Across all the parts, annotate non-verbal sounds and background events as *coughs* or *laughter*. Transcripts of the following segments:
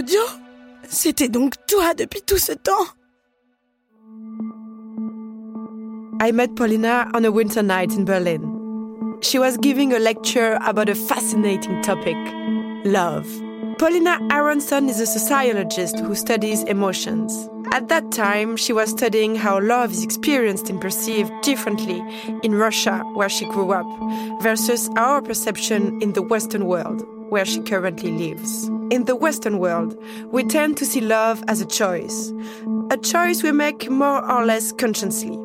Claudio C'était donc toi depuis tout ce temps I met Polina on a winter night in Berlin. She was giving a lecture about a fascinating topic love. Polina Aronson is a sociologist who studies emotions. At that time, she was studying how love is experienced and perceived differently in Russia, where she grew up, versus our perception in the Western world, where she currently lives. In the Western world, we tend to see love as a choice, a choice we make more or less consciously.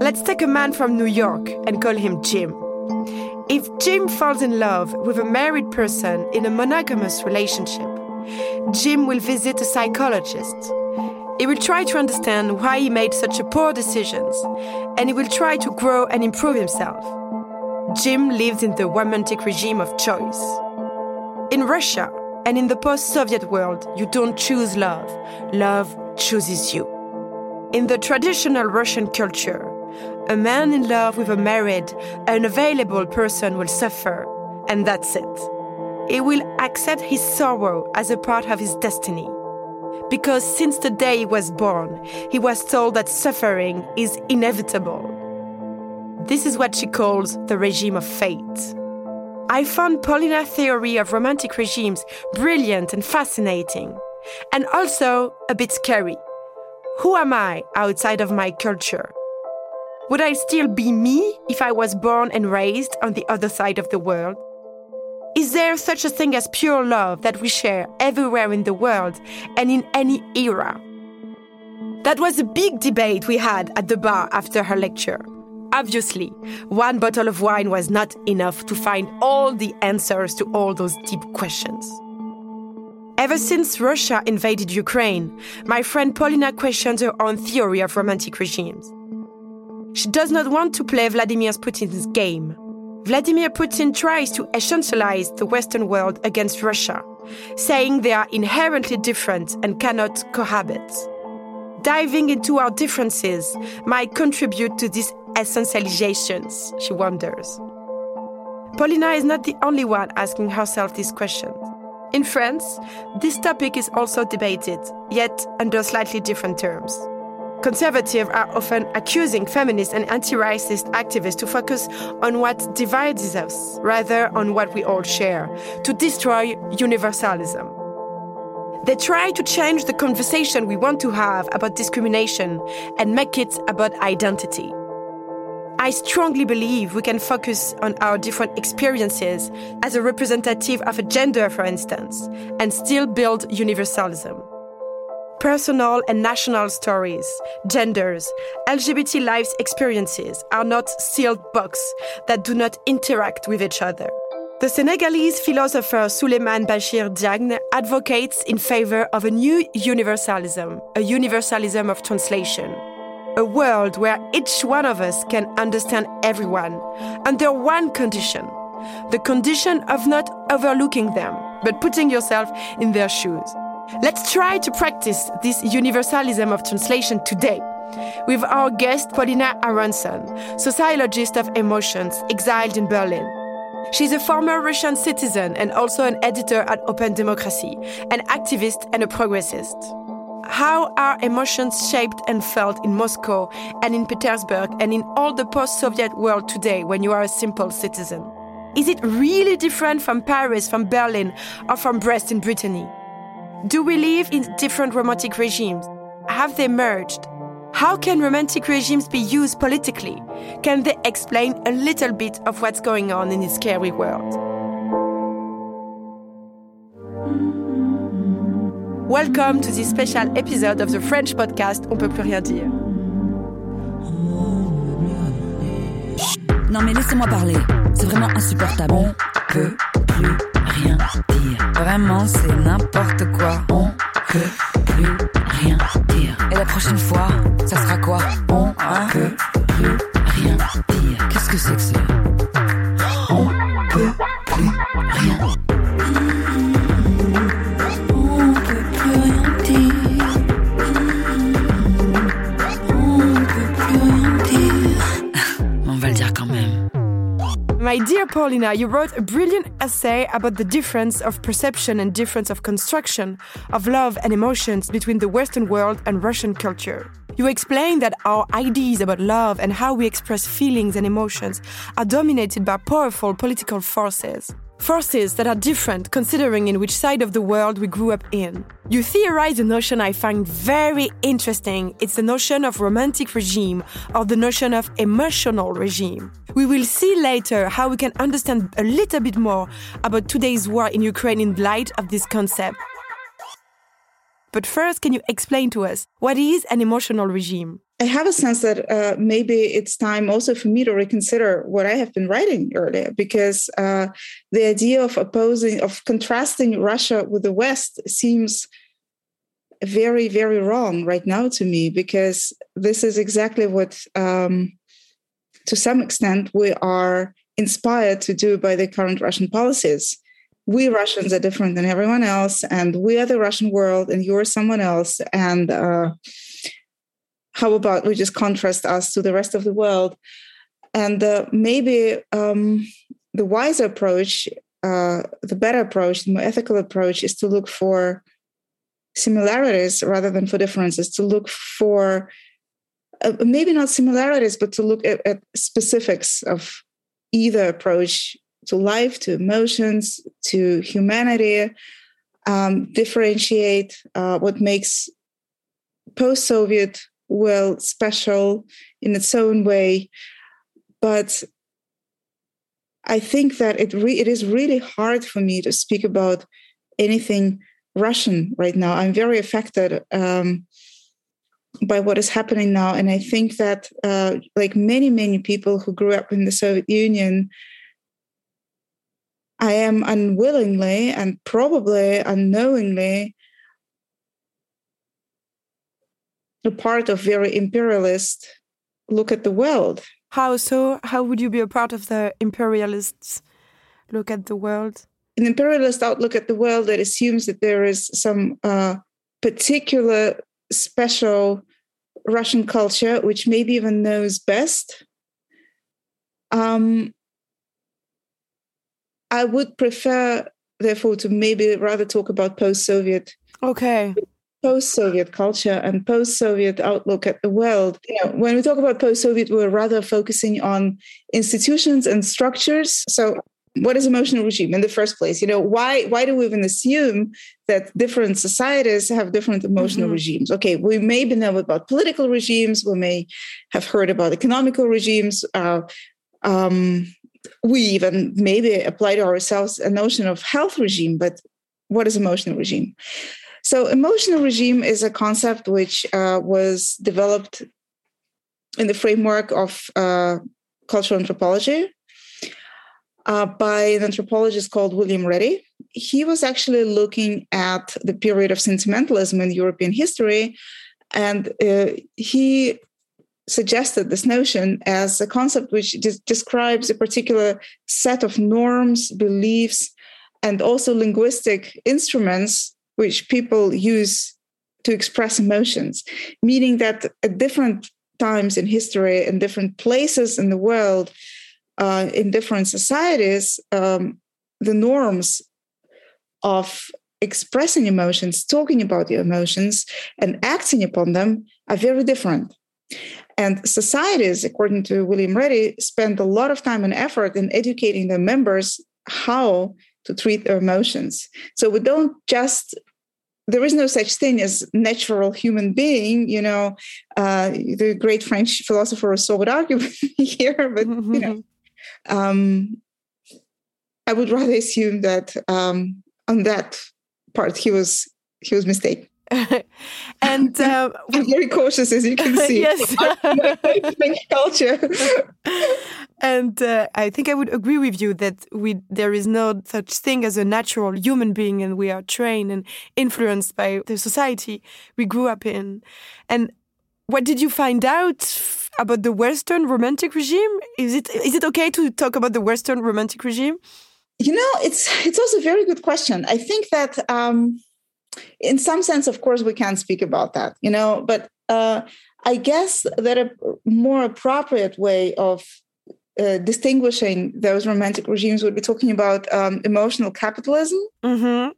Let's take a man from New York and call him Jim. If Jim falls in love with a married person in a monogamous relationship, Jim will visit a psychologist. He will try to understand why he made such a poor decisions, and he will try to grow and improve himself. Jim lives in the romantic regime of choice. In Russia and in the post-Soviet world, you don't choose love. Love chooses you. In the traditional Russian culture, a man in love with a married, unavailable person will suffer, and that's it. He will accept his sorrow as a part of his destiny. Because since the day he was born, he was told that suffering is inevitable. This is what she calls the regime of fate. I found Polina's theory of romantic regimes brilliant and fascinating, and also a bit scary. Who am I outside of my culture? Would I still be me if I was born and raised on the other side of the world? Is there such a thing as pure love that we share everywhere in the world and in any era? That was a big debate we had at the bar after her lecture. Obviously, one bottle of wine was not enough to find all the answers to all those deep questions. Ever since Russia invaded Ukraine, my friend Polina questions her own theory of romantic regimes. She does not want to play Vladimir Putin's game. Vladimir Putin tries to essentialize the Western world against Russia, saying they are inherently different and cannot cohabit. Diving into our differences might contribute to these essentializations, she wonders. Polina is not the only one asking herself these questions. In France, this topic is also debated, yet under slightly different terms. Conservatives are often accusing feminist and anti racist activists to focus on what divides us rather on what we all share, to destroy universalism. They try to change the conversation we want to have about discrimination and make it about identity. I strongly believe we can focus on our different experiences as a representative of a gender, for instance, and still build universalism personal and national stories, genders, LGBT lives experiences are not sealed boxes that do not interact with each other. The Senegalese philosopher Souleymane Bachir Diagne advocates in favor of a new universalism, a universalism of translation. A world where each one of us can understand everyone under one condition the condition of not overlooking them, but putting yourself in their shoes. Let's try to practice this universalism of translation today with our guest Polina Aronson, sociologist of emotions, exiled in Berlin. She's a former Russian citizen and also an editor at Open Democracy, an activist and a progressist. How are emotions shaped and felt in Moscow and in Petersburg and in all the post Soviet world today when you are a simple citizen? Is it really different from Paris, from Berlin, or from Brest in Brittany? Do we live in different romantic regimes? Have they merged? How can romantic regimes be used politically? Can they explain a little bit of what's going on in this scary world? Welcome to this special episode of the French podcast On peut plus rien dire. Non mais laissez-moi parler, c'est vraiment insupportable. On peut plus rien dire. Vraiment, c'est n'importe quoi. On peut plus rien dire. Et la prochaine fois, ça sera quoi? On peut plus rien dire. Qu'est-ce que c'est que ça On peut plus rien On My dear Polina, you wrote a brilliant essay about the difference of perception and difference of construction of love and emotions between the Western world and Russian culture. You explain that our ideas about love and how we express feelings and emotions are dominated by powerful political forces. Forces that are different considering in which side of the world we grew up in. You theorize a notion I find very interesting. It's the notion of romantic regime or the notion of emotional regime. We will see later how we can understand a little bit more about today's war in Ukraine in light of this concept. But first, can you explain to us what is an emotional regime? I have a sense that uh, maybe it's time also for me to reconsider what I have been writing earlier, because uh, the idea of opposing, of contrasting Russia with the West seems very, very wrong right now to me, because this is exactly what, um, to some extent, we are inspired to do by the current Russian policies. We Russians are different than everyone else, and we are the Russian world, and you're someone else. And uh, how about we just contrast us to the rest of the world? And uh, maybe um, the wiser approach, uh, the better approach, the more ethical approach is to look for similarities rather than for differences, to look for uh, maybe not similarities, but to look at, at specifics of either approach to life, to emotions, to humanity, um, differentiate uh, what makes post Soviet world special in its own way. But i think that it re- it is really hard for me to speak about anything russian right now. I'm very affected um, by what is happening now. And i think that uh, like many many people who grew up in the soviet union i am unwillingly and probably unknowingly a part of very imperialist look at the world. How so? How would you be a part of the imperialists look at the world? An imperialist outlook at the world that assumes that there is some uh, particular special Russian culture, which maybe even knows best. Um, I would prefer, therefore, to maybe rather talk about post-Soviet okay post-Soviet culture and post-Soviet outlook at the world. You know, when we talk about post-Soviet, we're rather focusing on institutions and structures. So what is emotional regime in the first place? You know, why why do we even assume that different societies have different emotional mm-hmm. regimes? Okay, we may know about political regimes, we may have heard about economical regimes. Uh, um, we even maybe apply to ourselves a notion of health regime, but what is emotional regime? So, emotional regime is a concept which uh, was developed in the framework of uh, cultural anthropology uh, by an anthropologist called William Reddy. He was actually looking at the period of sentimentalism in European history, and uh, he suggested this notion as a concept which describes a particular set of norms, beliefs, and also linguistic instruments which people use to express emotions, meaning that at different times in history, in different places in the world, uh, in different societies, um, the norms of expressing emotions, talking about your emotions, and acting upon them are very different. And societies, according to William Reddy, spend a lot of time and effort in educating their members how to treat their emotions. So we don't just there is no such thing as natural human being you know uh, the great french philosopher rousseau would argue here but you know um, i would rather assume that um, on that part he was he was mistaken and *laughs* I'm very cautious, as you can *laughs* see. yes, *laughs* culture. and uh, I think I would agree with you that we there is no such thing as a natural human being, and we are trained and influenced by the society we grew up in. And what did you find out about the Western romantic regime? Is it is it okay to talk about the Western romantic regime? You know, it's it's also a very good question. I think that. Um, in some sense, of course, we can't speak about that, you know, but uh, I guess that a more appropriate way of uh, distinguishing those romantic regimes would be talking about um, emotional capitalism Mm-hmm.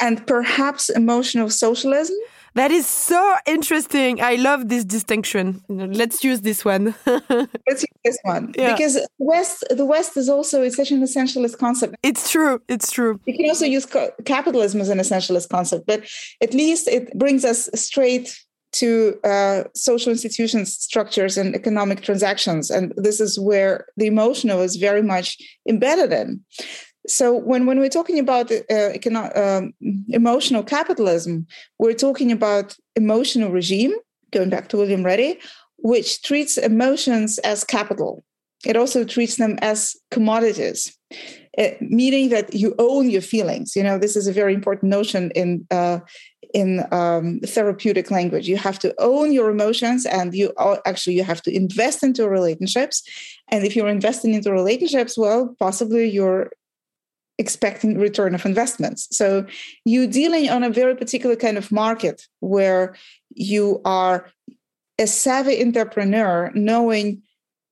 and perhaps emotional socialism. That is so interesting. I love this distinction. Let's use this one. *laughs* Let's use this one Yeah. because West, the West is also it's such an essentialist concept. it's true. It's true. You can also use capitalism as an essentialist concept, but at least it brings us straight to uh, social institutions, structures, and economic transactions. And this is where the emotional is very much embedded in. So when, when we're talking about uh, econo- um, emotional capitalism, we're talking about emotional regime, going back to William Reddy, which treats emotions as capital. It also treats them as commodities, uh, meaning that you own your feelings. You know, this is a very important notion in uh, in um, therapeutic language. You have to own your emotions, and you al- actually you have to invest into relationships. And if you're investing into relationships, well, possibly you're expecting return of investments. So you're dealing on a very particular kind of market where you are a savvy entrepreneur knowing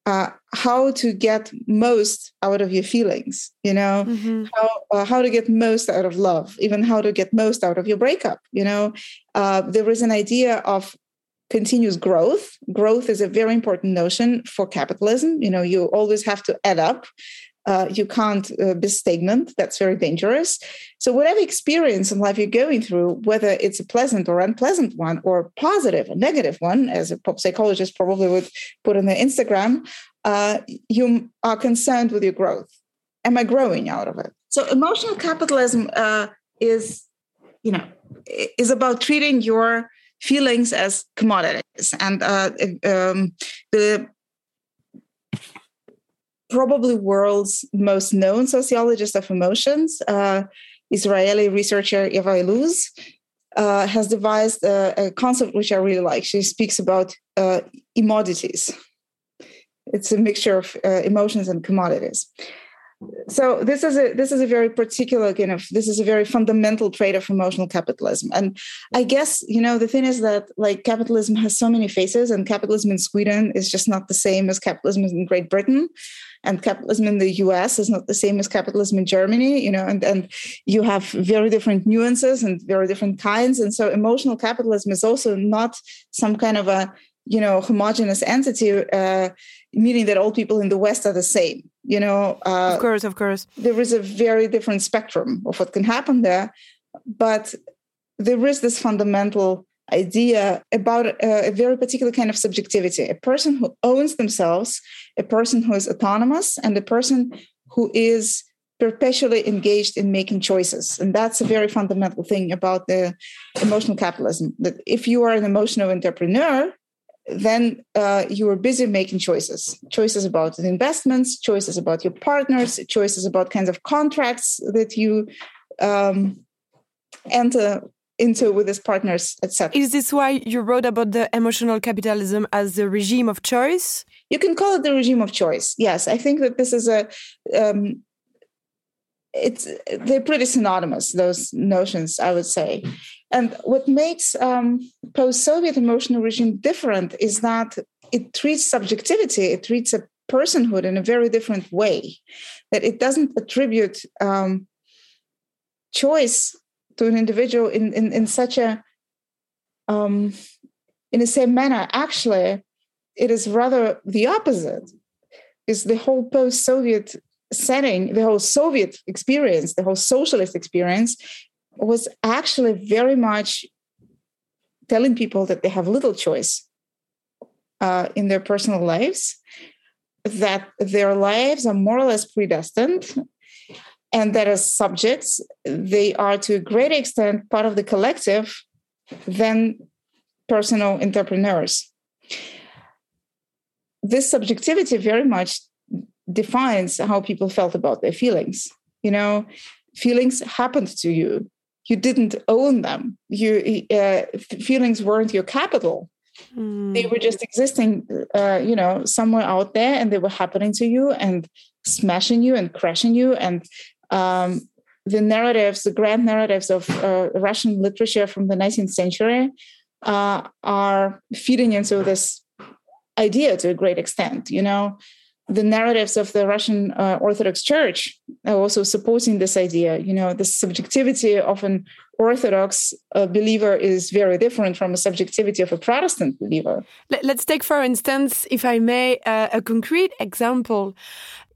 uh, how to get most out of your feelings you know Mhm. how uh, how to get most out of love even how to get most out of your breakup you know uh, there is an idea of continuous growth growth is a very important notion for capitalism you know you always have to add up uh, you can't uh, be stagnant. That's very dangerous. So whatever experience in life you're going through whether it's a pleasant or unpleasant one or positive or negative one as a pop psychologist probably would put on their instagram uh, you are concerned with your growth. Am i growing out of it? So emotional capitalism uh, is you know is about treating your feelings as commodities. And uh, um, the probably world's most known sociologist of emotions uh, israeli researcher eva illouz uh, has devised a, a concept which i really like. She speaks about uh, emodities it's a mixture of uh, emotions and commodities. So this is a this is a very particular kind of this is a very fundamental trait of emotional capitalism. And i guess you know the thing is that like capitalism has so many faces and capitalism in sweden is just not the same as capitalism in great britain and capitalism in the us is not the same as capitalism in germany you know and and you have very different nuances and very different kinds and so emotional capitalism is also not some kind of a you know homogenous entity uh, meaning that all people in the west are the same you know uh, Of course, of course. there is a very different spectrum of what can happen there but there is this fundamental idea about a, a very particular kind of subjectivity. A person who owns themselves a person who is autonomous and a person who is perpetually engaged in making choices. And that's a very fundamental thing about the emotional capitalism that if you are an emotional entrepreneur then uh, you are busy making choices. Choices about investments choices about your partners choices about kinds of contracts that you um, enter into with his partners etc Is this why you wrote about the emotional capitalism as the regime of choice? you can call it the regime of choice yes. I think that this is a um, it's they're pretty synonymous those notions i would say. And what makes um, post-soviet emotional regime different is that it treats subjectivity it treats a personhood in a very different way. That it doesn't attribute um, choice to an individual in, in, in such a um, in the same manner. Actually it is rather the opposite. Is the whole post-soviet setting the whole soviet experience the whole socialist experience was actually very much telling people that they have little choice uh, in their personal lives that their lives are more or less predestined and that as subjects they are to a greater extent part of the collective than personal entrepreneurs. This subjectivity very much defines how people felt about their feelings. You know feelings happened to you. You didn't own them. You uh, feelings weren't your capital. Mm. they were just existing uh, you know somewhere out there and they were happening to you and smashing you and crashing you and um, the narratives the grand narratives of uh, russian literature from the 19th century uh, are feeding into this idea to a great extent you know the narratives of the Russian uh, Orthodox Church are also supporting this idea. You know, the subjectivity of an Orthodox uh, believer is very different from a subjectivity of a Protestant believer. Let's take, for instance, if I may, uh, a concrete example.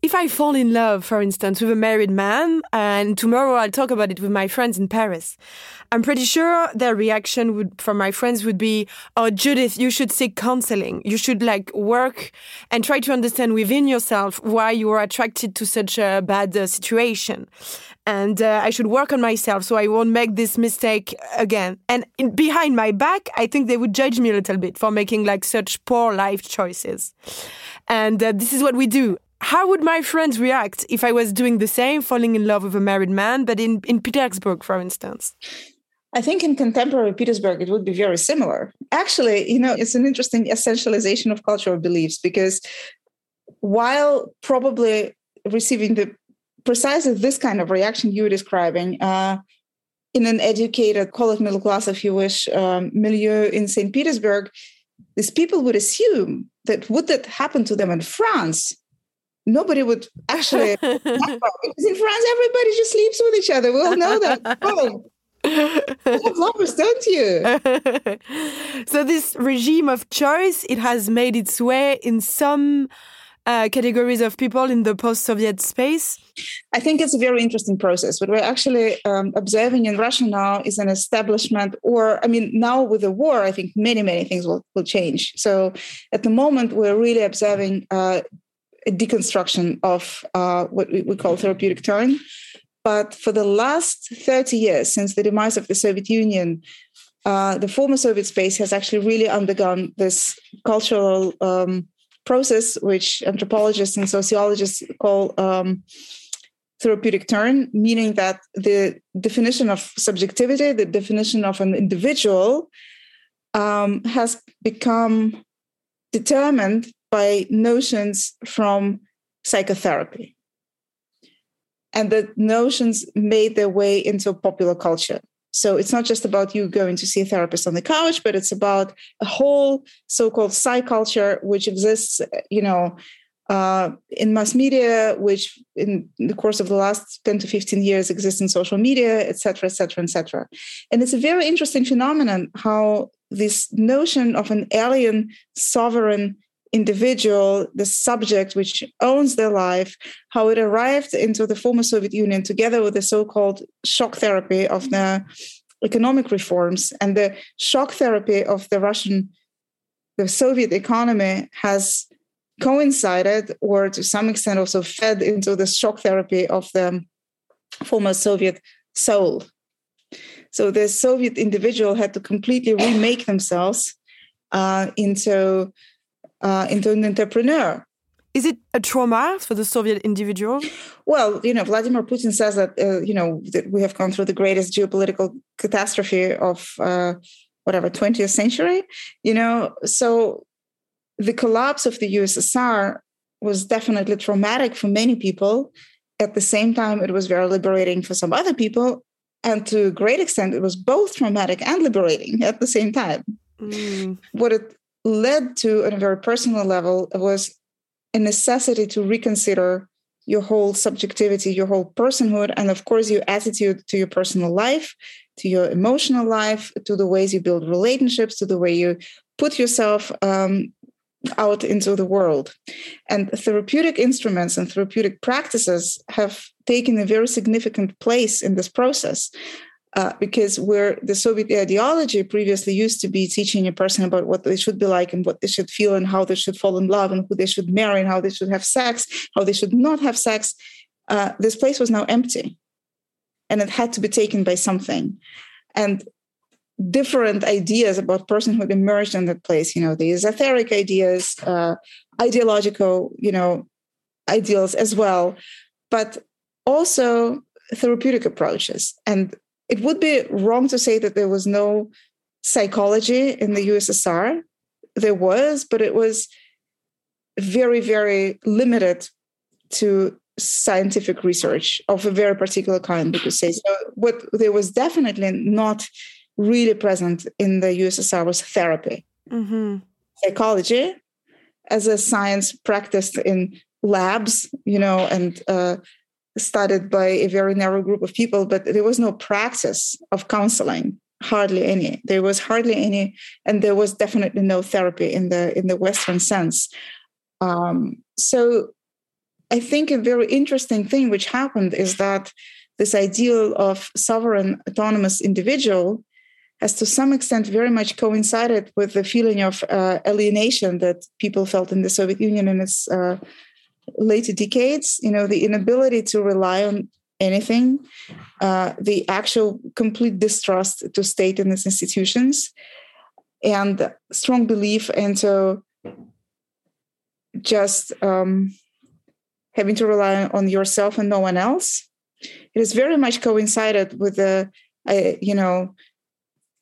If I fall in love, for instance, with a married man, and tomorrow I'll talk about it with my friends in Paris, I'm pretty sure their reaction would, from my friends would be, "Oh, Judith, you should seek counseling. You should like work and try to understand within yourself why you are attracted to such a bad uh, situation." And uh, I should work on myself so I won't make this mistake again. And in, behind my back, I think they would judge me a little bit for making like such poor life choices. And uh, this is what we do how would my friends react if I was doing the same, falling in love with a married man, but in, in Petersburg, for instance? I think in contemporary Petersburg, it would be very similar. Actually, you know, it's an interesting essentialization of cultural beliefs because while probably receiving the precisely this kind of reaction you were describing, uh, in an educated, call it middle class if you wish, um, milieu in St. Petersburg, these people would assume that would that happen to them in France, nobody would actually *laughs* because in France everybody just sleeps with each other. We all know that. *laughs* Oh, you have lovers, don't you? *laughs* so this regime of choice, it has made its way in some uh, categories of people in the post-Soviet space? I think it's a very interesting process. What we're actually um, observing in Russia now is an establishment, or I mean, now with the war, I think many, many things will, will change. So at the moment, we're really observing uh, a deconstruction of uh, what we, call therapeutic turn. But for the last 30 years, since the demise of the Soviet Union, uh, the former Soviet space has actually really undergone this cultural um, process, which anthropologists and sociologists call um, therapeutic turn, meaning that the definition of subjectivity, the definition of an individual, um, has become determined by notions from psychotherapy. And the notions made their way into popular culture. So it's not just about you going to see a therapist on the couch, but it's about a whole so-called psych culture which exists, you know, uh, in mass media, which in the course of the last 10 to 15 years exists in social media, et cetera, et cetera, et cetera. And it's a very interesting phenomenon how this notion of an alien sovereign individual, the subject which owns their life, how it arrived into the former Soviet Union together with the so called shock therapy of the economic reforms and the shock therapy of the Russian, the Soviet economy has coincided or to some extent also fed into the shock therapy of the former Soviet soul. So the Soviet individual had to completely remake themselves uh, into uh, into an entrepreneur. Is it a trauma for the Soviet individual? Well, you know, Vladimir Putin says that uh, you know that we have gone through the greatest geopolitical catastrophe of uh, whatever 20th century. You know, so the collapse of the USSR was definitely traumatic for many people. At the same time, it was very liberating for some other people, and to a great extent, it was both traumatic and liberating at the same time. Mm. What it led to, on a very personal level, was a necessity to reconsider your whole subjectivity, your whole personhood, and of course, your attitude to your personal life, to your emotional life, to the ways you build relationships, to the way you put yourself um, out into the world. And therapeutic instruments and therapeutic practices have taken a very significant place in this process uh, because where the Soviet ideology previously used to be teaching a person about what they should be like and what they should feel and how they should fall in love and who they should marry and how they should have sex, how they should not have sex, uh, this place was now empty. And it had to be taken by something. And different ideas about personhood emerged in that place. You know, the esoteric ideas, uh, ideological, you know, ideals as well, but also therapeutic approaches. And it would be wrong to say that there was no psychology in the USSR. There was, but it was very, very limited to scientific research of a very particular kind, we could say. So, what there was definitely not really present in the USSR was therapy. Mm-hmm. Psychology as a science practiced in labs, you know, and uh, studied by a very narrow group of people, but there was no practice of counseling, hardly any. There was hardly any, and there was definitely no therapy in the in the Western sense. Um, so, I think a very interesting thing which happened is that this ideal of sovereign, autonomous individual has to some extent very much coincided with the feeling of uh, alienation that people felt in the Soviet Union in its uh, later decades. You know, the inability to rely on anything, uh, the actual complete distrust to state and its institutions, and strong belief into just um, having to rely on yourself and no one else. It has very much coincided with the, you know,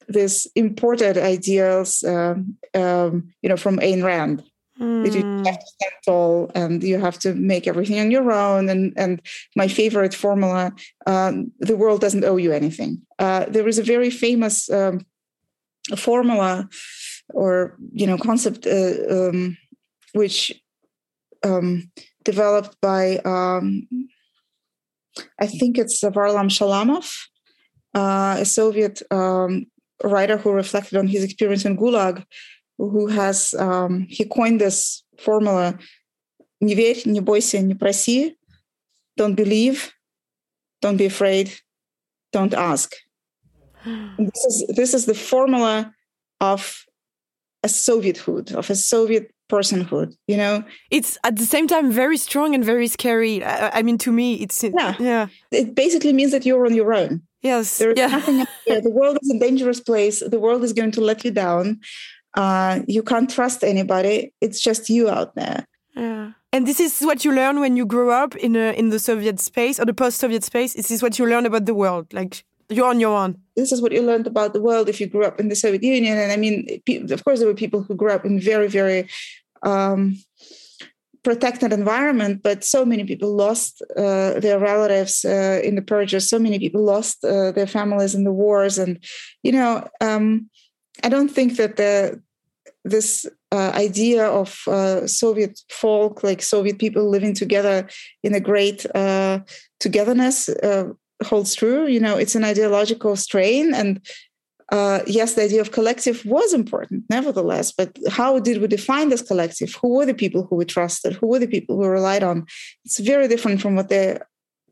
this imported ideals, um, um, you know, from Ayn Rand. Mm. You hmm. have to tall and you have to make everything on your own. And and my favorite formula: um, the world doesn't owe you anything. Uh, there is a very famous um, formula or you know concept uh, um, which um, developed by I think it's Varlam Shalamov, uh, a Soviet um, writer who reflected on his experience in Gulag, who has um, he coined this formula: "Не верь, не бойся, не проси, don't believe, don't be afraid, don't ask." And this is this is the formula of a Soviethood, of a Soviet personhood. You know, it's at the same time very strong and very scary. I, I mean, to me, it's yeah, yeah. It basically means that you're on your own. Yes. There is yeah. nothing The world is a dangerous place. The world is going to let you down. Uh, you can't trust anybody. It's just you out there. Yeah. And this is what you learn when you grow up in a, in the Soviet space or the post-Soviet space. This is what you learn about the world. Like you're on your own. This is what you learned about the world if you grew up in the Soviet Union. And I mean, of course, there were people who grew up in very, very um, protected environment, but so many people lost uh, their relatives uh, in the purges. So many people lost uh, their families in the wars, and you know, um, I don't think that the this uh, idea of uh, Soviet folk, like Soviet people living together in a great uh, togetherness, holds true. You know, it's an ideological strain, and uh, yes, the idea of collective was important, nevertheless. But how did we define this collective? Who were the people who we trusted? Who were the people who relied on? It's very different from what the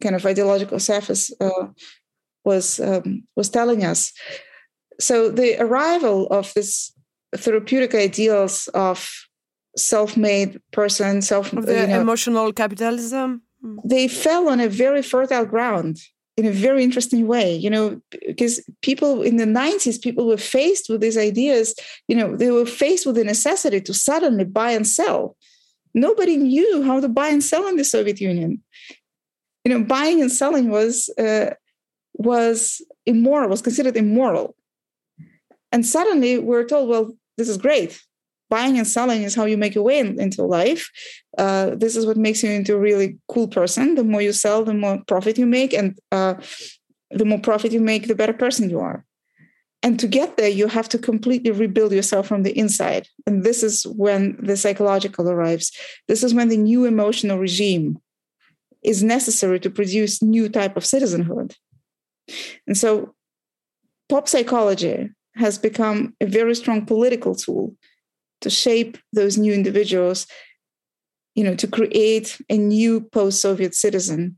kind of ideological surface uh, was um, was telling us. So the arrival of this therapeutic ideals of self-made person, self of the you know, emotional capitalism, they fell on a very fertile ground in a very interesting way you know because people in the 90s people were faced with these ideas you know they were faced with the necessity to suddenly buy and sell. Nobody knew how to buy and sell in the soviet union. You know buying and selling was uh, was immoral was considered immoral. And suddenly we're told well this is great buying and selling is how you make your way in, into life. Uh, this is what makes you into a really cool person. The more you sell, the more profit you make, and uh, the more profit you make, the better person you are. And to get there, you have to completely rebuild yourself from the inside. And this is when the psychological arrives. This is when the new emotional regime is necessary to produce new type of citizenhood. And so pop psychology has become a very strong political tool to shape those new individuals, you know, to create a new post-Soviet citizen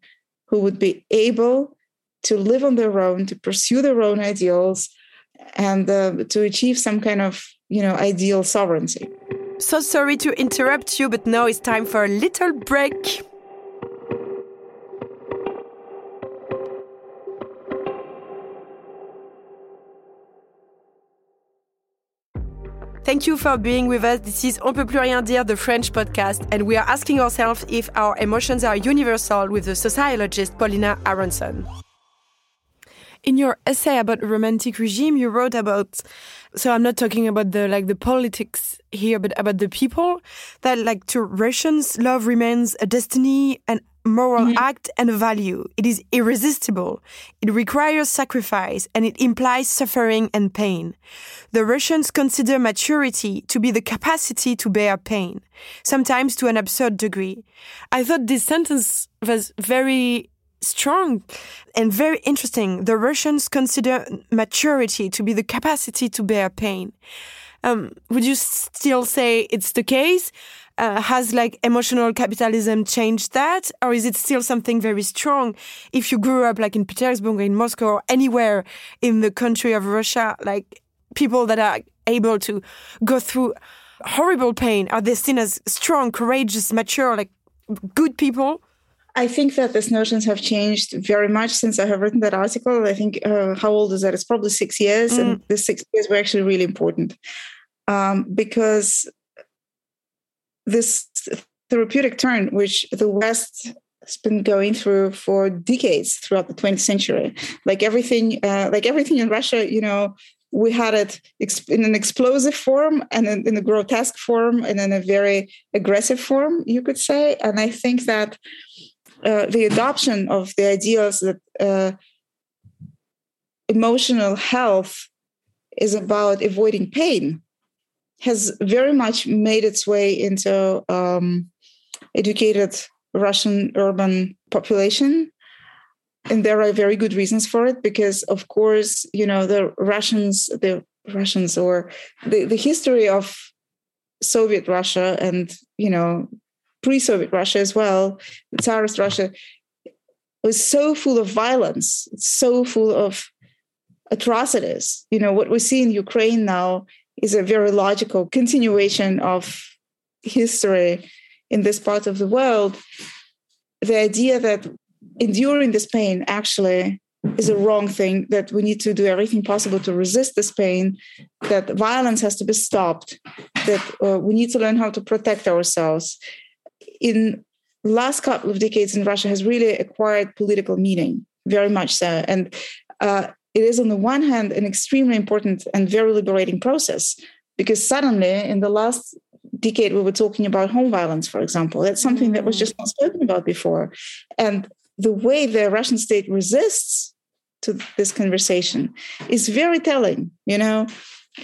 who would be able to live on their own, to pursue their own ideals, and uh, to achieve some kind of, you know, ideal sovereignty. So sorry to interrupt you, but now it's time for a little break. Thank you for being with us. This is On peut plus rien dire, the French podcast, and we are asking ourselves if our emotions are universal with the sociologist Polina Aronson. In your essay about romantic regime, you wrote about. So I'm not talking about the like the politics here, but about the people that like to Russians, love remains a destiny, an moral mm-hmm. act, and a value. It is irresistible. It requires sacrifice, and it implies suffering and pain. The Russians consider maturity to be the capacity to bear pain, sometimes to an absurd degree. I thought this sentence was very strong and very interesting. The Russians consider maturity to be the capacity to bear pain. Um, would you still say it's the case? Uh, has like emotional capitalism changed that, or is it still something very strong? If you grew up like in Petersburg, in Moscow, or anywhere in the country of Russia, like people that are able to go through horrible pain, are they seen as strong, courageous, mature, like good people? I think that these notions have changed very much since I have written that article. I think uh, how old is that? It's probably six years, mm. and the six years were actually really important um, because this therapeutic turn, which the West has been going through for decades throughout the 20th century, like everything, uh, like everything in Russia, you know, we had it in an explosive form and in a grotesque form and in a very aggressive form, you could say. And I think that uh, the adoption of the ideas that uh, emotional health is about avoiding pain has very much made its way into um, educated Russian urban population. And there are very good reasons for it because, of course, you know, the Russians, the Russians or the, the history of Soviet Russia and, you know, pre-Soviet Russia as well, Tsarist Russia, was so full of violence, so full of atrocities. You know, what we see in Ukraine now is a very logical continuation of history in this part of the world. The idea that enduring this pain actually is a wrong thing, that we need to do everything possible to resist this pain, that violence has to be stopped, that uh, we need to learn how to protect ourselves, in last couple of decades in Russia has really acquired political meaning, very much so. And uh, it is, on the one hand, an extremely important and very liberating process because suddenly, in the last decade, we were talking about home violence, for example. That's something that was just not spoken about before. And the way the Russian state resists to this conversation is very telling. You know,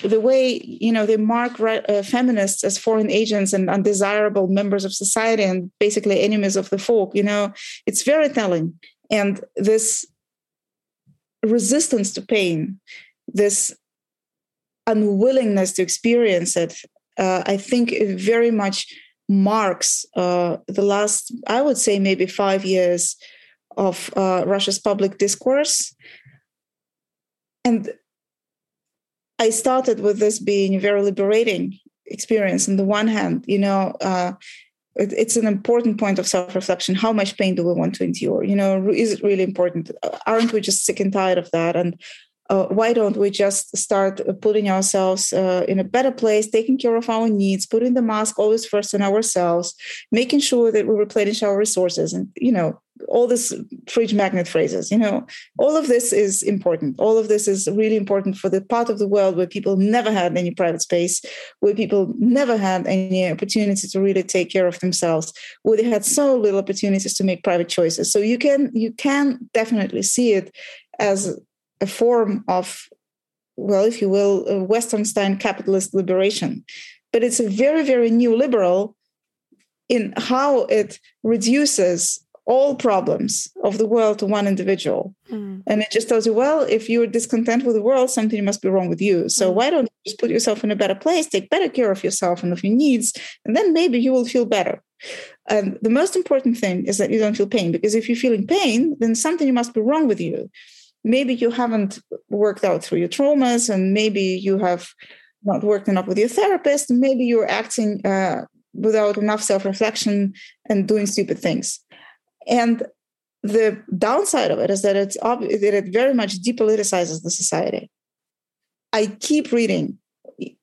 the way you know they mark uh, feminists as foreign agents and undesirable members of society and basically enemies of the folk you know it's very telling. And this resistance to pain this unwillingness to experience it uh, i think it very much marks uh, the last i would say maybe five years of uh, russia's public discourse. And I started with this being a very liberating experience. On the one hand, you know, uh, it, it's an important point of self-reflection. How much pain do we want to endure? You know, is it really important? Aren't we just sick and tired of that? And uh, why don't we just start putting ourselves uh, in a better place, taking care of our needs, putting the mask always first on ourselves, making sure that we replenish our resources, and you know, all this fridge magnet phrases. You know, all of this is important. All of this is really important for the part of the world where people never had any private space, where people never had any opportunity to really take care of themselves, where they had so little opportunities to make private choices. So you can you can definitely see it as a form of, well, if you will, Western style capitalist liberation. But it's a very, very new liberal in how it reduces all problems of the world to one individual. Mm. And it just tells you, well, if you're discontent with the world, something must be wrong with you. So mm. why don't you just put yourself in a better place, take better care of yourself and of your needs, and then maybe you will feel better. And the most important thing is that you don't feel pain, because if you're feeling pain, then something must be wrong with you maybe you haven't worked out through your traumas and maybe you have not worked enough with your therapist maybe you're acting uh, without enough self-reflection and doing stupid things and the downside of it is that it's that it very much depoliticizes the society i keep reading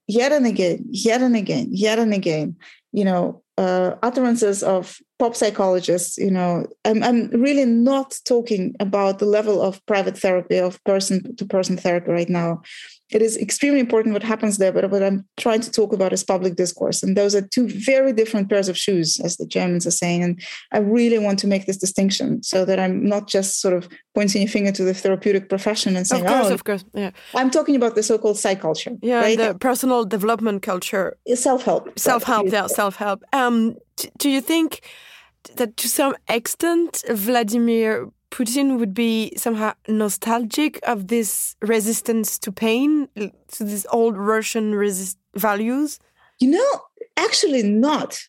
yet and again yet and again yet and again you know uh, utterances of pop psychologists. You know, I'm, I'm really not talking about the level of private therapy, of person to person therapy right now. It is extremely important what happens there, but what I'm trying to talk about is public discourse. And those are two very different pairs of shoes, as the Germans are saying. And I really want to make this distinction so that I'm not just sort of pointing a finger to the therapeutic profession and saying, of course, oh, of course. Yeah. I'm talking about the so called psych culture. Yeah, right? the personal development culture. Self help. Self help, yeah, self help. Um, do you think that to some extent, Vladimir Putin would be somehow nostalgic of this resistance to pain, to these old Russian resist values? You know, actually not.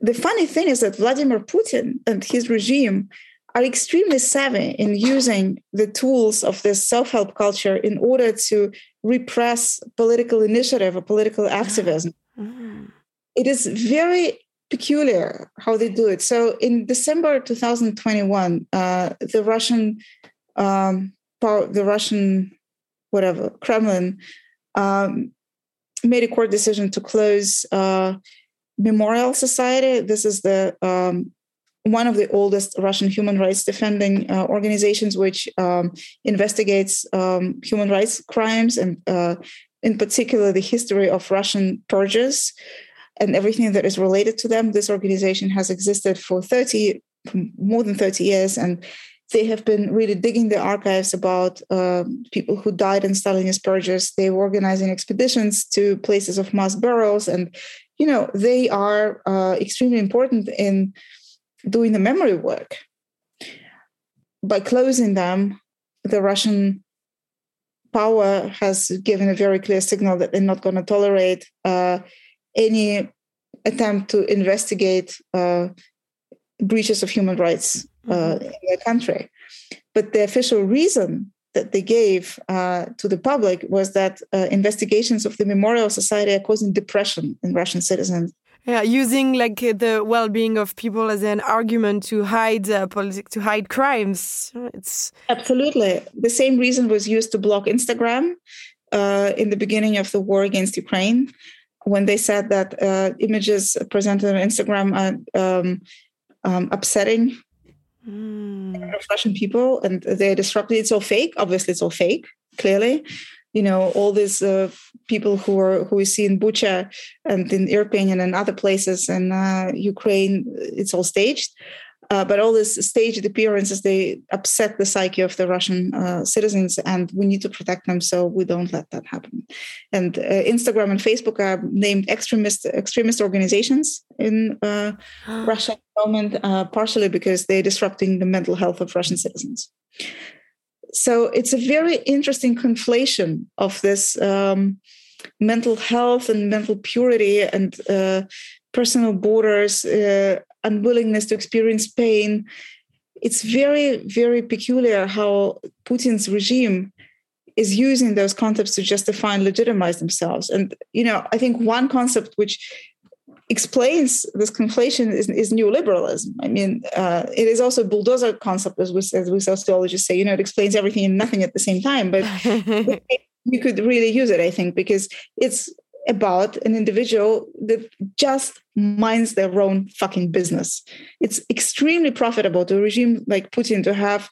The funny thing is that Vladimir Putin and his regime are extremely savvy in using the tools of this self-help culture in order to repress political initiative or political activism. Mm. It is very peculiar how they do it. So in December 2021, uh, the Russian, um, power, the Russian, whatever Kremlin, um, made a court decision to close uh, Memorial Society. This is the um, one of the oldest Russian human rights defending uh, organizations, which um, investigates um, human rights crimes and, uh, in particular, the history of Russian purges and everything that is related to them. This organization has existed for 30, more than 30 years, and they have been really digging the archives about uh, people who died in Stalinist purges. They were organizing expeditions to places of mass burials, and you know they are uh, extremely important in doing the memory work. By closing them, the Russian power has given a very clear signal that they're not going to tolerate uh, any attempt to investigate uh, breaches of human rights uh, mm-hmm. in their country. But the official reason that they gave uh, to the public was that uh, investigations of the Memorial Society are causing depression in Russian citizens. Yeah, using like the well-being of people as an argument to hide uh, politics, to hide crimes. It's absolutely the same reason was used to block Instagram uh, in the beginning of the war against Ukraine when they said that uh, images presented on Instagram are um, um, upsetting mm. Russian people and they're disrupted. It's all fake. Obviously, it's all fake. Clearly, you know, all these uh, people who are who we see in Bucha and in Irpin and in other places in uh, Ukraine, it's all staged. Uh, but all these staged appearances they upset the psyche of the Russian uh, citizens, and we need to protect them. So we don't let that happen. And uh, Instagram and Facebook are named extremist extremist organizations in uh, *gasps* Russia at the moment, uh, partially because they're disrupting the mental health of Russian citizens. So it's a very interesting conflation of this. Um, mental health and mental purity and uh, personal borders, uh, unwillingness to experience pain. It's very, very peculiar how Putin's regime is using those concepts to justify and legitimize themselves. And you know, I think one concept which explains this conflation is, is neoliberalism. I mean, uh, it is also bulldozer concept, as we, as we sociologists say. You know, it explains everything and nothing at the same time. But *laughs* you could really use it, I think, because it's about an individual that just minds their own fucking business. It's extremely profitable to a regime like Putin to have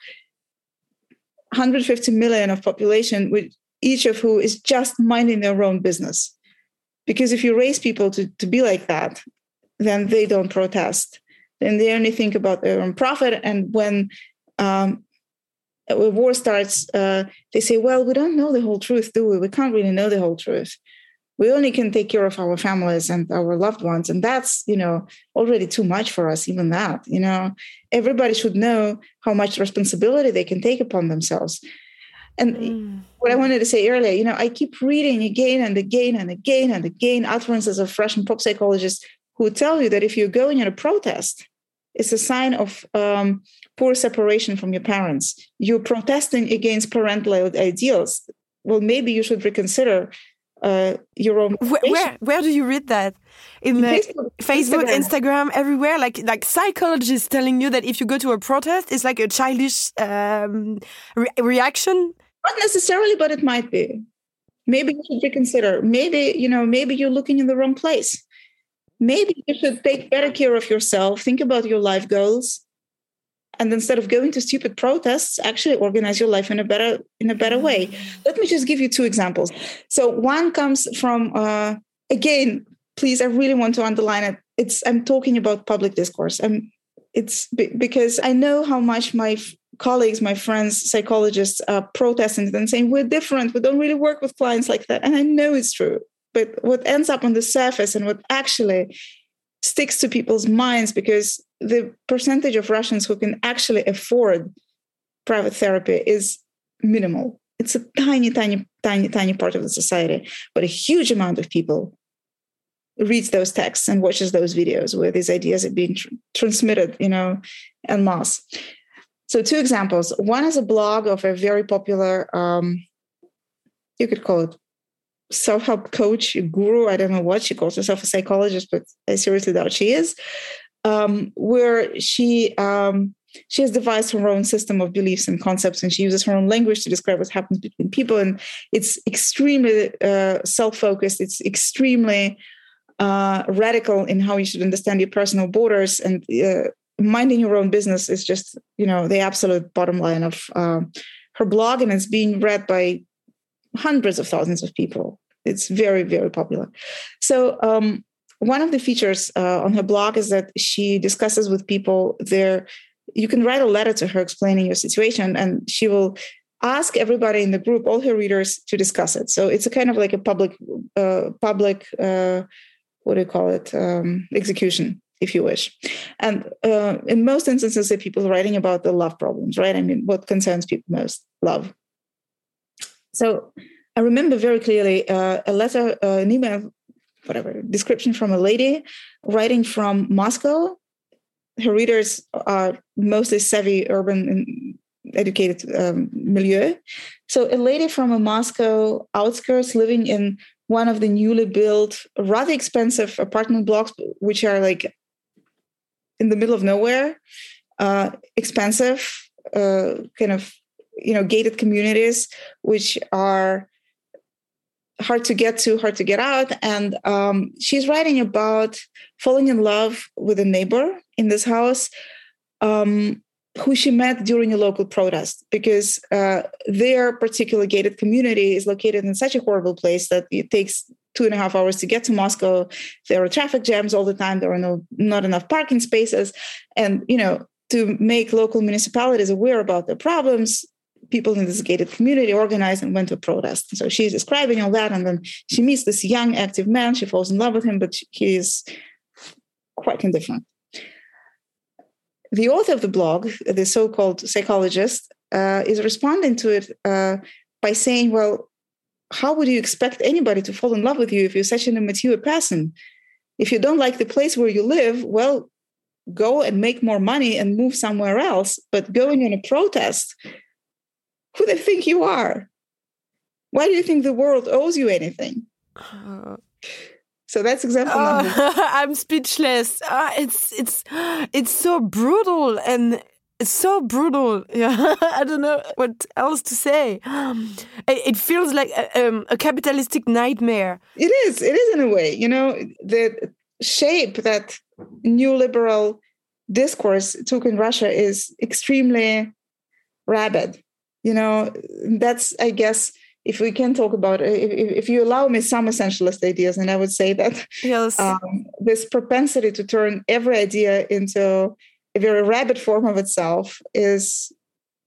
150 million of population, with each of who is just minding their own business. Because if you raise people to, to be like that, then they don't protest. Then they only think about their own profit. And when um, a war starts, uh, they say, well, we don't know the whole truth, do we? We can't really know the whole truth we only can take care of our families and our loved ones. And that's you know already too much for us even that you know? Everybody should know how much responsibility they can take upon themselves. And mm. what i wanted to say earlier you know i keep reading again and again and again and again utterances of russian pop psychologists who tell you that if you're going in a protest it's a sign of um, poor separation from your parents. You're protesting against parental ideals. Well maybe you should reconsider uh, your own. Where, where, where do you read that? In, Facebook, Facebook Instagram. Instagram. everywhere. Like like psychologists telling you that if you go to a protest, it's like a childish um, re reaction. Not necessarily, but it might be. Maybe you should reconsider. Maybe you know. Maybe you're looking in the wrong place. maybe you should take better care of yourself, think about your life goals, and instead of going to stupid protests actually organize your life in a better in a better way. Let me just give you two examples. So one comes from uh, again please i really want to underline it. It's i'm talking about public discourse. I'm it's because i know how much my f- colleagues my friends psychologists are protesting and saying we're different. We don't really work with clients like that. And i know it's true. But what ends up on the surface and what actually sticks to people's minds because the percentage of Russians who can actually afford private therapy is minimal. It's a tiny, tiny, tiny, tiny part of the society, but a huge amount of people reads those texts and watches those videos where these ideas are being tr- transmitted, you know, en masse. So, two examples. One is a blog of a very popular, um, you could call it self-help coach, guru. I don't know what she calls herself, a psychologist, but I seriously doubt she is. Um, where she um, she has devised her own system of beliefs and concepts, and she uses her own language to describe what happens between people. And it's extremely uh, self-focused. It's extremely uh, radical in how you should understand your personal borders and uh, minding your own business is just you know the absolute bottom line of uh, her blog, and it's being read by hundreds of thousands of people it's very very popular so um, one of the features uh, on her blog is that she discusses with people their you can write a letter to her explaining your situation and she will ask everybody in the group all her readers to discuss it. So it's a kind of like a public uh, public uh, what do you call it? Um, execution if you wish. And uh, in most instances are people writing about the love problems right? I mean what concerns people most? Love. So I remember very clearly uh, a letter, uh, an email, whatever, description from a lady writing from Moscow. Her readers are mostly savvy, urban, and educated um, milieu. So a lady from a Moscow outskirts living in one of the newly built, rather expensive apartment blocks, which are like in the middle of nowhere, uh, expensive, uh, kind of you know gated communities, which are hard to get to, hard to get out. And um, she's writing about falling in love with a neighbor in this house um, who she met during a local protest because uh, their particular gated community is located in such a horrible place that it takes two and a half hours to get to Moscow. There are traffic jams all the time. There are no not enough parking spaces, and you know to make local municipalities aware about their problems, people in this gated community organized and went to protest. So she's describing all that, and then she meets this young, active man. She falls in love with him, but he is quite indifferent. The author of the blog, the so-called psychologist, uh, is responding to it uh, by saying, "Well, how would you expect anybody to fall in love with you if you're such an immature person? If you don't like the place where you live, well." Go and make more money and move somewhere else. But going on a protest who do you think you are? Why do you think the world owes you anything? Uh, so that's example uh, number. *laughs* I'm speechless. Uh, it's it's it's so brutal and it's so brutal. *laughs* Yeah, I don't know what else to say. It, it feels like a, um, a capitalistic nightmare. It is. It is in a way. You know, the shape that neoliberal discourse took in Russia is extremely rabid you know that's i guess if we can talk about if, if you allow me some essentialist ideas and i would say that yes. um, this propensity to turn every idea into a very rabid form of itself is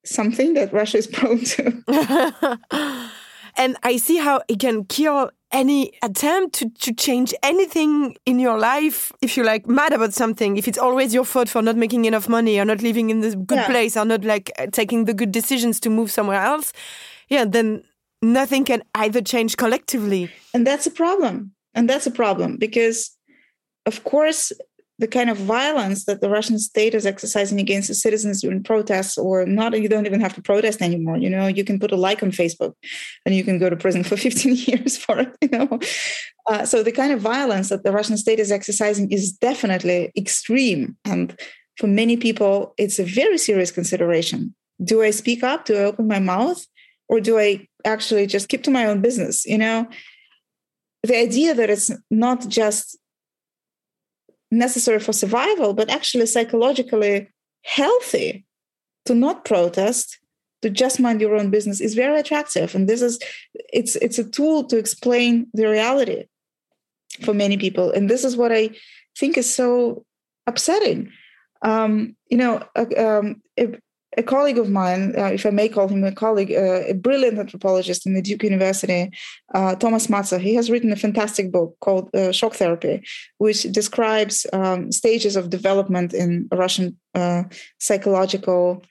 something that russia is *laughs* prone to. *laughs* And i see how it can kill any attempt to, to change anything in your life if you're like mad about something if it's always your fault for not making enough money or not living in this good yeah. place or not like uh, taking the good decisions to move somewhere else yeah then nothing can either change collectively and that's a problem and that's a problem because of course the kind of violence that the Russian state is exercising against the citizens during protests, or not, you don't even have to protest anymore. You know, you can put a like on Facebook and you can go to prison *laughs* for 15 years for it, you know. Uh, so the kind of violence that the Russian state is exercising is definitely extreme. And for many people, it's a very serious consideration. Do I speak up? Do I open my mouth? Or do I actually just keep to my own business? You know, the idea that it's not just necessary for survival, but actually psychologically healthy to not protest, to just mind your own business is very attractive. And this is it's it's a tool to explain the reality for many people. And this is what I think is so upsetting. Um, you know, um, a colleague of mine, uh, if I may call him a colleague, uh, a brilliant anthropologist in the Duke University, uh, Tomas Matza, he has written a fantastic book called uh, Shock Therapy, which describes um, stages of development in Russian uh, psychological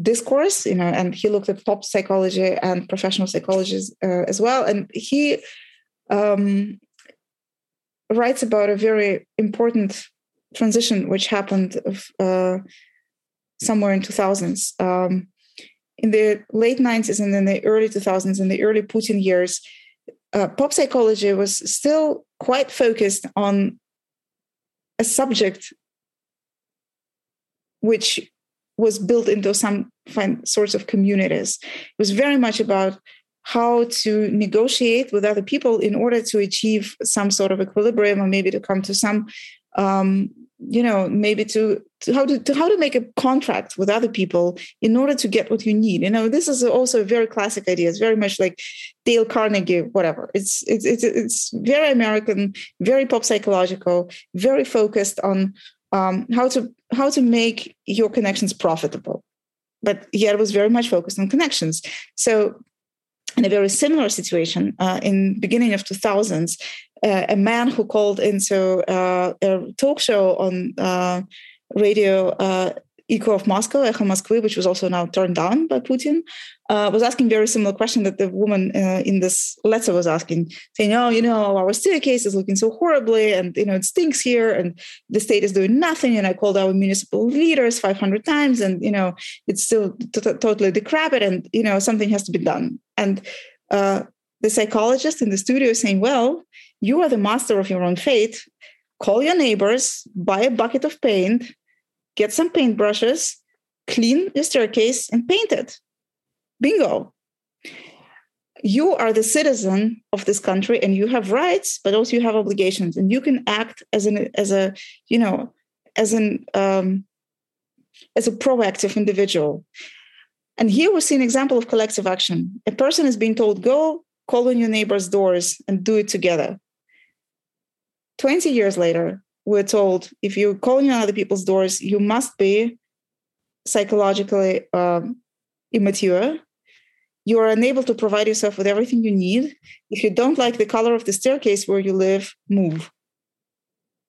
discourse. You know, and he looked at pop psychology and professional psychologists uh, as well. And he um, writes about a very important transition which happened of somewhere in 2000s. Um, in the late 90s and in the early 2000s, in the early Putin years, uh, pop psychology was still quite focused on a subject which was built into some sorts of communities. It was very much about how to negotiate with other people in order to achieve some sort of equilibrium or maybe to come to some um, you know maybe to, to how to, to, how to make a contract with other people in order to get what you need. You know this is also a very classic idea. It's very much like dale carnegie whatever. It's it's it's, it's very american very pop psychological very focused on um, how to how to make your connections profitable. But yet it was very much focused on connections. So in a very similar situation uh, in beginning of 2000s uh, a man who called into uh, a talk show on uh, radio uh, Echo of Moscow, Echo Moskvy, which was also now turned down by Putin, uh, was asking very similar question that the woman uh, in this letter was asking, saying, "Oh, you know, our staircase is looking so horribly, and you know, it stinks here, and the state is doing nothing." And I called our municipal leaders 500 times, and you know, it's still t- totally decrepit, and you know, something has to be done. And uh, the psychologist in the studio is saying, "Well, you are the master of your own fate. Call your neighbors, buy a bucket of paint, get some paintbrushes, clean the staircase, and paint it. Bingo. You are the citizen of this country and you have rights, but also you have obligations, and you can act as an as a you know as an um, as a proactive individual. And here we see an example of collective action. A person is being told, go call on your neighbor's doors and do it together. 20 years later, we're told if you're calling on other people's doors, you must be psychologically um, immature. You are unable to provide yourself with everything you need. If you don't like the color of the staircase where you live, move.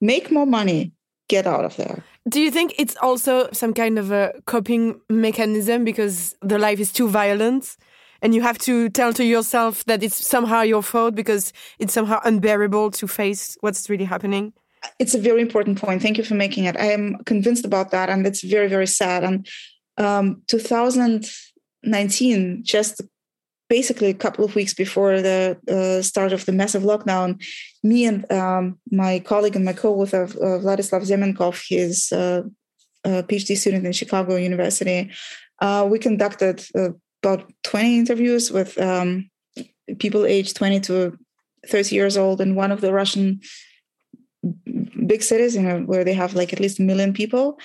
Make more money. Get out of there. Do you think it's also some kind of a coping mechanism because the life is too violent? and you have to tell to yourself that it's somehow your fault because it's somehow unbearable to face what's really happening it's a very important point. Thank you for making it. I am convinced about that and it's very very sad. And um, 2019 just basically a couple of weeks before the uh, start of the massive lockdown me and um, my colleague and my co-author uh, vladislav zemenkov his uh, phd student in chicago university uh, we conducted about 20 interviews with um, people aged 20 to 30 years old in one of the Russian big cities, you know, where they have like at least a million people.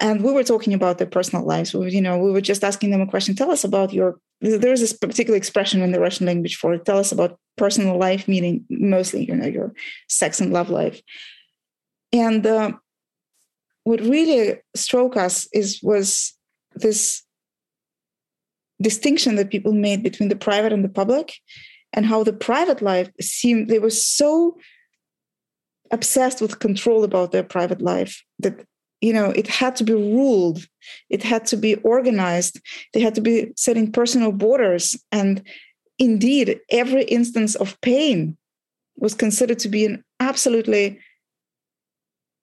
And we were talking about their personal lives. We, you know, we were just asking them a question. Tell us about your. There is this particular expression in the Russian language for it. Tell us about personal life, meaning mostly, you know, your sex and love life. And uh, what really struck us is was this distinction that people made between the private and the public and how the private life seemed they were so obsessed with control about their private life that you know it had to be ruled it had to be organized they had to be setting personal borders and indeed every instance of pain was considered to be an absolutely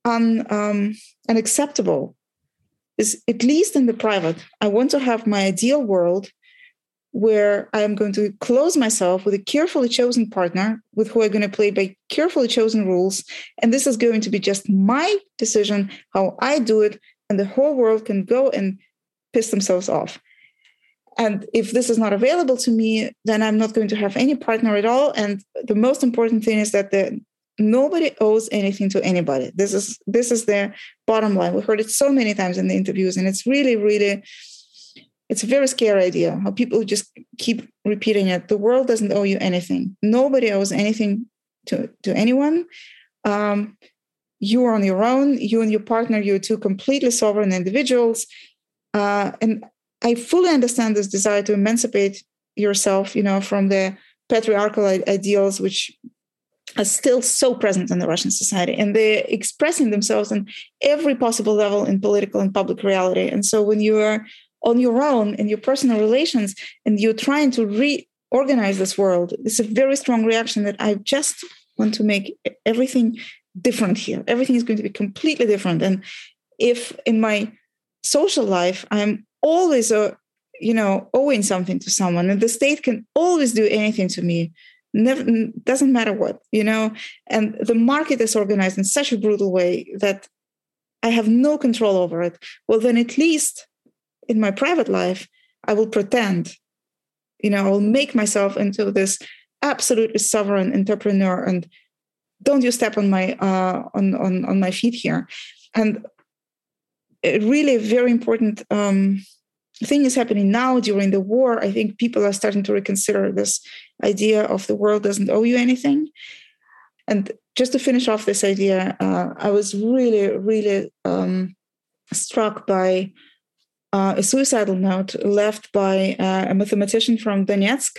un, um, unacceptable. Is at least in the private, I want to have my ideal world where I am going to close myself with a carefully chosen partner with who I'm going to play by carefully chosen rules. And this is going to be just my decision, how I do it. And the whole world can go and piss themselves off. And if this is not available to me, then I'm not going to have any partner at all. And the most important thing is that the nobody owes anything to anybody. This is this is the bottom line. We heard it so many times in the interviews, and it's really, really, it's a very scary idea. How people just keep repeating it. The world doesn't owe you anything. Nobody owes anything to to anyone. Um, you are on your own. You and your partner, you're two completely sovereign individuals. Uh, and I fully understand this desire to emancipate yourself, you know, from the patriarchal ideals which are still so present in the Russian society, and they're expressing themselves on every possible level in political and public reality. And so, when you are on your own in your personal relations and you're trying to reorganize this world, it's a very strong reaction that I just want to make everything different here. Everything is going to be completely different. And if in my social life I'm always a uh, you know owing something to someone, and the state can always do anything to me, never doesn't matter what you know, and the market is organized in such a brutal way that I have no control over it. Well, then at least in my private life, I will pretend, you know, I will make myself into this absolutely sovereign entrepreneur and don't you step on my uh, on, on on my feet here. And really very important um, thing is happening now during the war. I think people are starting to reconsider this idea of the world doesn't owe you anything. And just to finish off this idea uh, i was really really um, struck by uh, a suicidal note left by uh, a mathematician from donetsk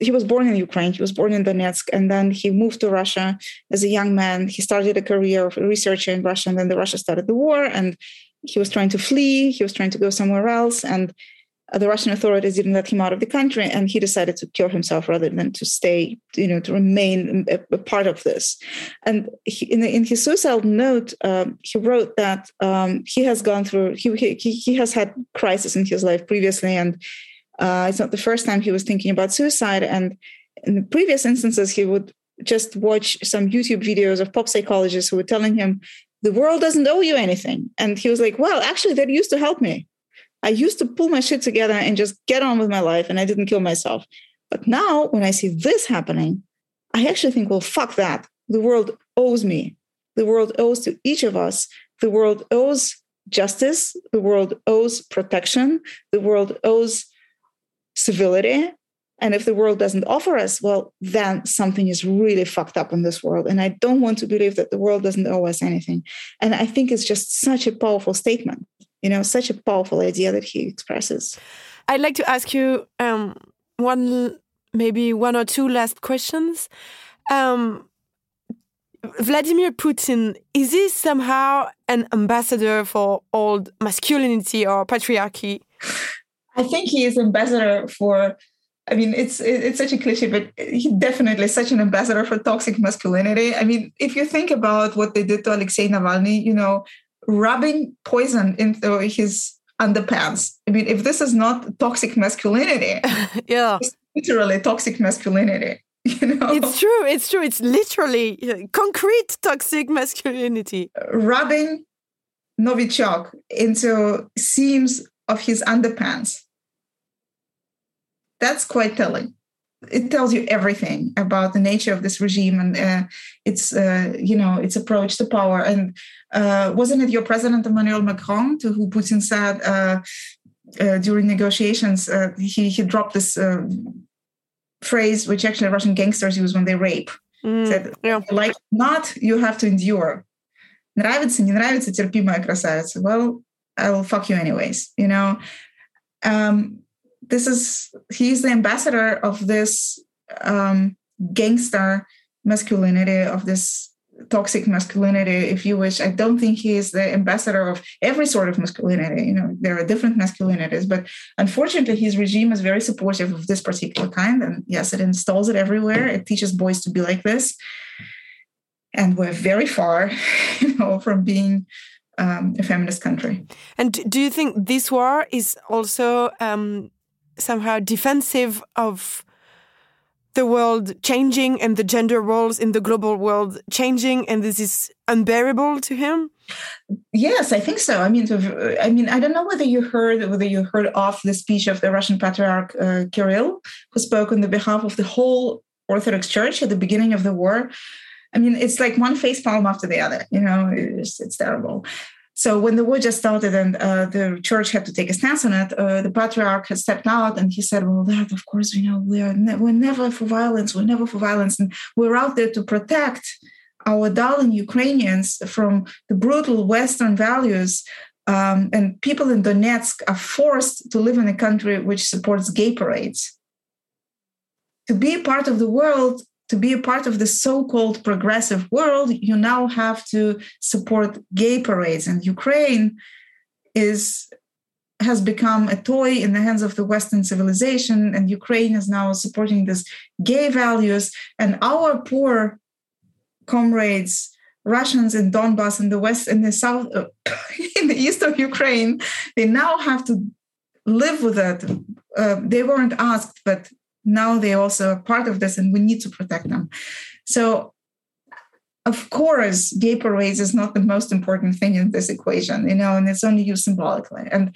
he was born in Ukraine. He was born in Donetsk, and then he moved to Russia as a young man. He started a career of researcher in Russia, and then the Russia started the war, and he was trying to flee. He was trying to go somewhere else, and the Russian authorities didn't let him out of the country, and he decided to kill himself rather than to stay, you know, to remain a, a part of this. And he, in, in, his suicide note, um, he wrote that um, he has gone through, he, he, he has had crisis in his life previously, and uh, it's not the first time he was thinking about suicide. And in previous instances, he would just watch some YouTube videos of pop psychologists who were telling him, the world doesn't owe you anything. And he was like, well, actually, that used to help me. I used to pull my shit together and just get on with my life, and I didn't kill myself. But now, when I see this happening, I actually think, well, fuck that. The world owes me. The world owes to each of us. The world owes justice. The world owes protection. The world owes civility. And if the world doesn't offer us, well, then something is really fucked up in this world. And I don't want to believe that the world doesn't owe us anything. And I think it's just such a powerful statement, you know, such a powerful idea that he expresses. I'd like to ask you um, one, maybe one or two last questions. Um, Vladimir Putin, is he somehow an ambassador for old masculinity or patriarchy? I think he is ambassador for. I mean, it's it's such a cliche, but he definitely such an ambassador for toxic masculinity. I mean, if you think about what they did to Alexei Navalny, you know, rubbing poison into his underpants. I mean, if this is not toxic masculinity, *laughs* yeah, literally toxic masculinity. *laughs* You know? It's true. It's true. It's literally uh, concrete toxic masculinity. Rubbing Novichok into seams of his underpants. That's quite telling It tells you everything about the nature of this regime and uh, its, uh, you know, its approach to power. And uh, wasn't it your president Emmanuel Macron to who Putin said uh, uh, during negotiations uh, he he dropped this phrase which actually Russian gangsters use when they rape. Mm, said, yeah. like not, you have to endure. Нравится, не нравится, терпимая красавица. Well, I'll fuck you anyways, you know. Um, this is he's the ambassador of this um, gangster masculinity, of this toxic masculinity, if you wish. I don't think he is the ambassador of every sort of masculinity. You know, there are different masculinities, but unfortunately, his regime is very supportive of this particular kind. And yes, it installs it everywhere. It teaches boys to be like this. And we're very far, *laughs* you know, from being um, a feminist country. And do you think this war is also um, somehow defensive of the world changing and the gender roles in the global world changing, and this is unbearable to him? Yes, I think so. I mean, I mean, I don't know whether you heard whether you heard of the speech of the Russian Patriarch uh, Kirill, who spoke on the behalf of the whole Orthodox Church at the beginning of the war I mean, it's like one face palm after the other. You know, it's, it's terrible. So when the war just started and uh, the church had to take a stance on it, uh, the patriarch had stepped out and he said, "Well, that of course, you know, we are ne- we're never for violence. We're never for violence, and we're out there to protect our darling Ukrainians from the brutal Western values." Um, and people in Donetsk are forced to live in a country which supports gay parades. To be part of the world to be a part of the so-called progressive world, you now have to support gay parades. And Ukraine is has become a toy in the hands of the Western civilization, and Ukraine is now supporting these gay values. And our poor comrades, Russians in Donbass, in the west, in the south, uh, *coughs* in the east of Ukraine, they now have to live with it. Uh, they weren't asked, but now they also are part of this and we need to protect them. So of course gay parades is not the most important thing in this equation you know and it's only used symbolically. And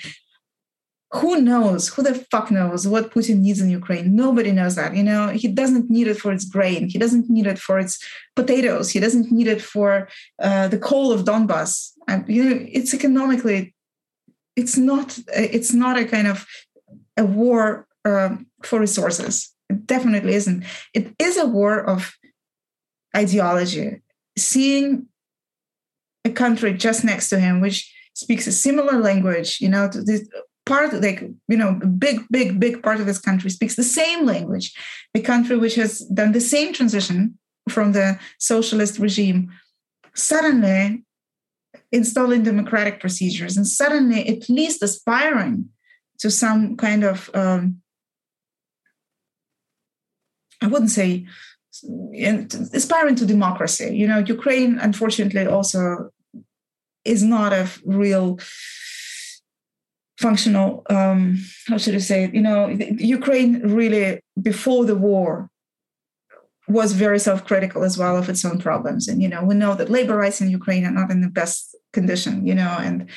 who knows? Who the fuck knows what putin needs in ukraine? Nobody knows that you know? He doesn't need it for its grain. He doesn't need it for its potatoes. He doesn't need it for uh, the coal of donbass. And you know it's economically it's not it's not a kind of a war um, for resources. It definitely isn't. It is a war of ideology. Seeing a country just next to him, which speaks a similar language, you know, this part, like, you know, big, big, big part of this country speaks the same language. A country which has done the same transition from the socialist regime, suddenly installing democratic procedures and suddenly at least aspiring to some kind of um, I wouldn't say aspiring to democracy. You know, Ukraine, unfortunately, also is not a real functional. Um, how should I say? You know, Ukraine really before the war was very self-critical as well of its own problems, and you know, we know that labor rights in Ukraine are not in the best condition. You know, and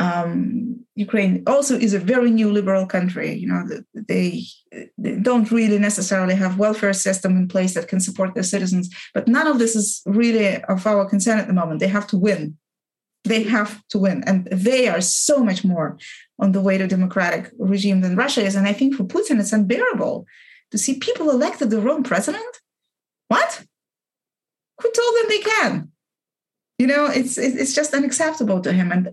um, Ukraine also is a very neoliberal country. You know, they, they, don't really necessarily have welfare system in place that can support their citizens. But none of this is really of our concern at the moment. They have to win. They have to win, and they are so much more on the way to democratic regime than Russia is. And I think for Putin, it's unbearable to see people elected their own president. What? Who told them they can? You know, it's it's just unacceptable to him. And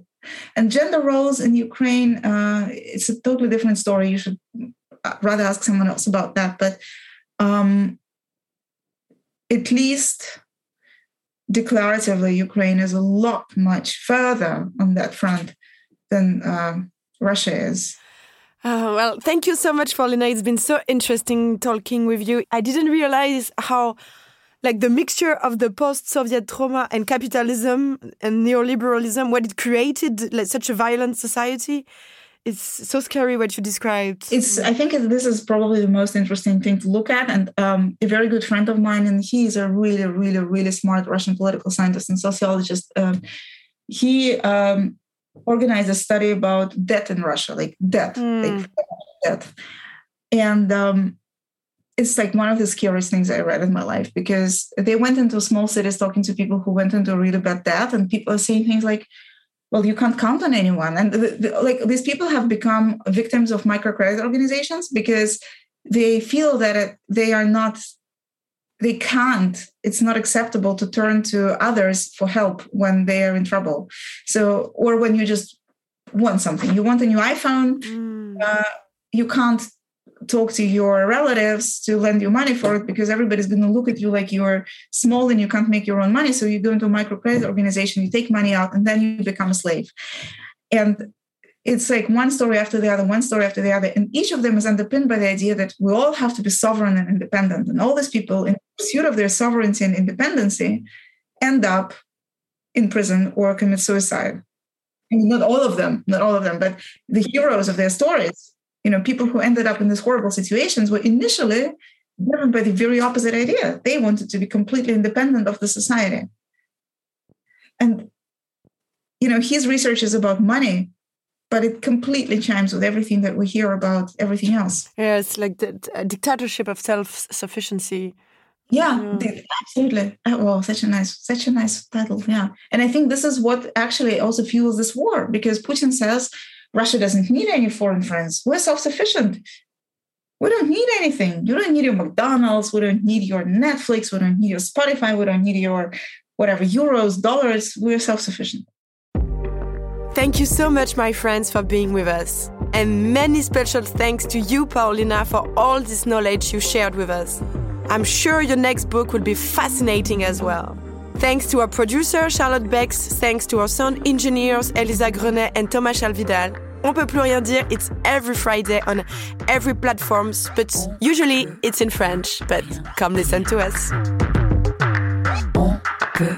and gender roles in Ukraine, uh, it's a totally different story. You should rather ask someone else about that. But um, at least declaratively, Ukraine is a lot much further on that front than uh, Russia is. Uh, well, thank you so much, Polina. It's been so interesting talking with you. I didn't realize how like the mixture of the post-Soviet trauma and capitalism and neoliberalism, what it created like such a violent society. It's so scary what you described. It's. I think this is probably the most interesting thing to look at. And um, a very good friend of mine, and he is a really, really, really smart Russian political scientist and sociologist. Um, he um, organized a study about debt in Russia, like debt, mm. like debt, and um, it's like one of the scariest things I read in my life because they went into small cities talking to people who went into really bad debt, and people are saying things like, "Well, you can't count on anyone," and the, the, like these people have become victims of microcredit organizations because they feel that it, they are not, they can't. It's not acceptable to turn to others for help when they are in trouble. So, or when you just want something, you want a new iPhone. Mm. Uh, you can't talk to your relatives to lend you money for it because everybody's going to look at you like you're small and you can't make your own money. So you go into a microcredit organization, you take money out, and then you become a slave. And it's like one story after the other, one story after the other. And each of them is underpinned by the idea that we all have to be sovereign and independent. And all these people, in pursuit of their sovereignty and independency, end up in prison or commit suicide. I mean, not all of them, not all of them, but the heroes of their stories you know, people who ended up in these horrible situations were initially driven by the very opposite idea. They wanted to be completely independent of the society. And, you know, his research is about money, but it completely chimes with everything that we hear about everything else. Yeah, it's like the dictatorship of self sufficiency Yeah, yeah. absolutely. Oh, such a nice, such a nice title. Yeah, and I think this is what actually also fuels this war because Putin says Russia doesn't need any foreign friends. We're self-sufficient. We don't need anything. You don't need your McDonald's. We don't need your Netflix. We don't need your Spotify. We don't need your whatever euros, dollars. We're self-sufficient. Thank you so much, my friends, for being with us. And many special thanks to you, Polina, for all this knowledge you shared with us. I'm sure your next book will be fascinating as well. Thanks to our producer Charlotte Bex, thanks to our sound engineers Elisa Grenet and Thomas Chalvidal. On peut plus rien dire. It's every Friday on every platform, but usually it's in French. But come listen to us. On peut